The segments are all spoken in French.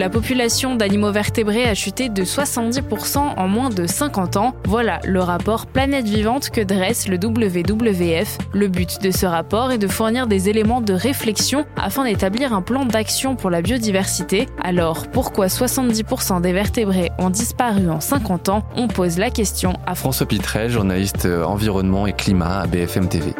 La population d'animaux vertébrés a chuté de 70% en moins de 50 ans. Voilà le rapport Planète Vivante que dresse le WWF. Le but de ce rapport est de fournir des éléments de réflexion afin d'établir un plan d'action pour la biodiversité. Alors, pourquoi 70% des vertébrés ont disparu en 50 ans? On pose la question à François Pitrel, journaliste environnement et climat à BFM TV.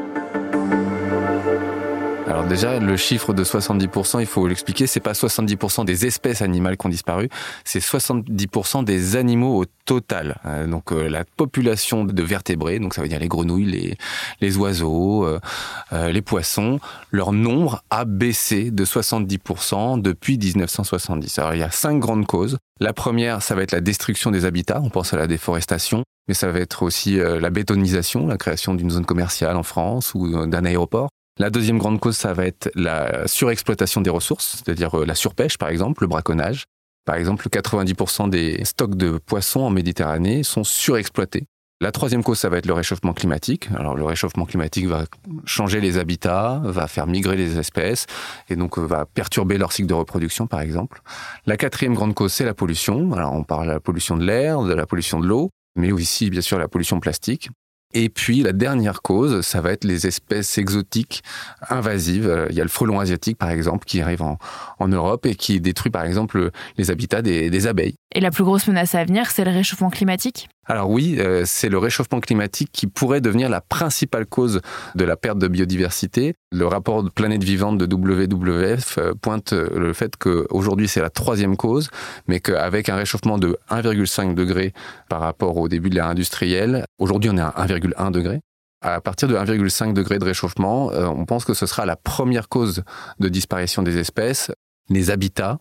Déjà, le chiffre de 70%, il faut l'expliquer, c'est pas 70% des espèces animales qui ont disparu, c'est 70% des animaux au total. Euh, donc euh, la population de vertébrés, donc ça veut dire les grenouilles, les, les oiseaux, euh, les poissons, leur nombre a baissé de 70% depuis 1970. Alors il y a cinq grandes causes. La première, ça va être la destruction des habitats, on pense à la déforestation, mais ça va être aussi la bétonisation, la création d'une zone commerciale en France ou d'un aéroport. La deuxième grande cause, ça va être la surexploitation des ressources, c'est-à-dire euh, la surpêche, par exemple, le braconnage. Par exemple, 90% des stocks de poissons en Méditerranée sont surexploités. La troisième cause, ça va être le réchauffement climatique. Alors, le réchauffement climatique va changer les habitats, va faire migrer les espèces et donc euh, va perturber leur cycle de reproduction, par exemple. La quatrième grande cause, c'est la pollution. Alors, on parle de la pollution de l'air, de la pollution de l'eau, mais aussi, bien sûr, la pollution plastique. Et puis la dernière cause, ça va être les espèces exotiques invasives. Euh, il y a le frelon asiatique, par exemple, qui arrive en, Europe et qui détruit, par exemple, les habitats des abeilles. Et la plus grosse menace à venir, c'est le réchauffement climatique alors oui, euh, c'est le réchauffement climatique qui pourrait devenir la principale cause de la perte de biodiversité. Le rapport Planète Vivante de WWF euh, pointe le fait qu'aujourd'hui c'est la troisième cause, mais qu'avec un réchauffement de 1,5 degré par rapport au début de l'ère industrielle, aujourd'hui on est à 1,1 degré. À partir de 1,5 degré de réchauffement, euh, on pense que ce sera la première cause de disparition des espèces. Les habitats,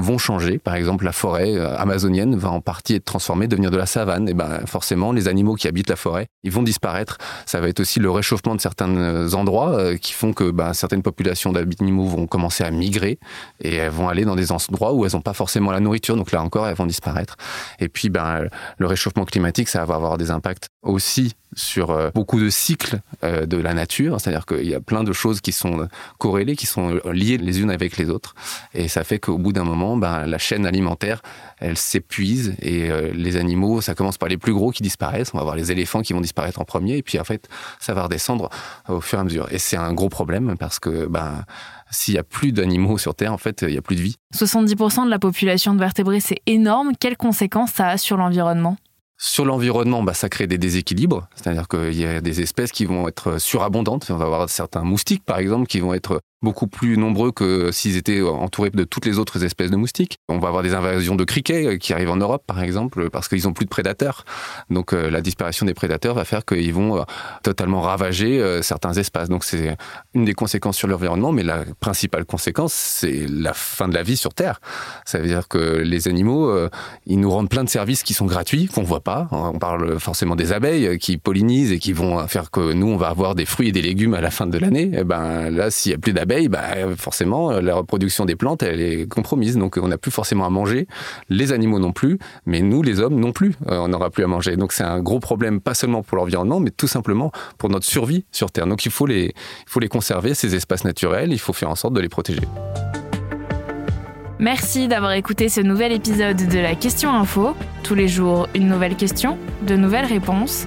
vont changer. Par exemple, la forêt euh, amazonienne va en partie être transformée, devenir de la savane. Et ben forcément, les animaux qui habitent la forêt, ils vont disparaître. Ça va être aussi le réchauffement de certains euh, endroits euh, qui font que ben, certaines populations d'animaux vont commencer à migrer et elles vont aller dans des endroits où elles n'ont pas forcément la nourriture. Donc là encore, elles vont disparaître. Et puis, ben, le réchauffement climatique, ça va avoir des impacts aussi sur euh, beaucoup de cycles euh, de la nature, c'est-à-dire qu'il y a plein de choses qui sont corrélées, qui sont liées les unes avec les autres, et ça fait qu'au bout d'un moment, ben, la chaîne alimentaire, elle s'épuise, et euh, les animaux, ça commence par les plus gros qui disparaissent, on va voir les éléphants qui vont disparaître en premier, et puis en fait, ça va redescendre au fur et à mesure. Et c'est un gros problème parce que ben, s'il y a plus d'animaux sur Terre, en fait, il y a plus de vie. 70% de la population de vertébrés, c'est énorme. Quelles conséquences ça a sur l'environnement? Sur l'environnement, bah, ça crée des déséquilibres, c'est-à-dire qu'il y a des espèces qui vont être surabondantes. On va avoir certains moustiques, par exemple, qui vont être beaucoup plus nombreux que s'ils étaient entourés de toutes les autres espèces de moustiques. On va avoir des invasions de criquets euh, qui arrivent en Europe, par exemple, parce qu'ils ont plus de prédateurs. Donc euh, la disparition des prédateurs va faire qu'ils vont euh, totalement ravager certains espaces. Donc c'est une des conséquences sur l'environnement, mais la principale conséquence, c'est la fin de la vie sur Terre. Ça veut dire que les animaux, ils nous rendent plein de services qui sont gratuits, qu'on voit pas. On parle forcément des abeilles qui pollinisent et qui vont faire que nous, on va avoir des fruits et des légumes à la fin de l'année. Et eh ben là, s'il y a plus bah, forcément, la reproduction des plantes, elle est compromise. Donc, on n'a plus forcément à manger. Les animaux non plus, mais nous, les hommes, non plus. Euh, on n'aura plus à manger. Donc, c'est un gros problème, pas seulement pour l'environnement, mais tout simplement pour notre survie sur Terre. Donc, il faut les, il faut les conserver, ces espaces naturels. Il faut faire en sorte de les protéger. Merci d'avoir écouté ce nouvel épisode de la Question Info. Tous les jours, une nouvelle question, de nouvelles réponses.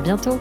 À bientôt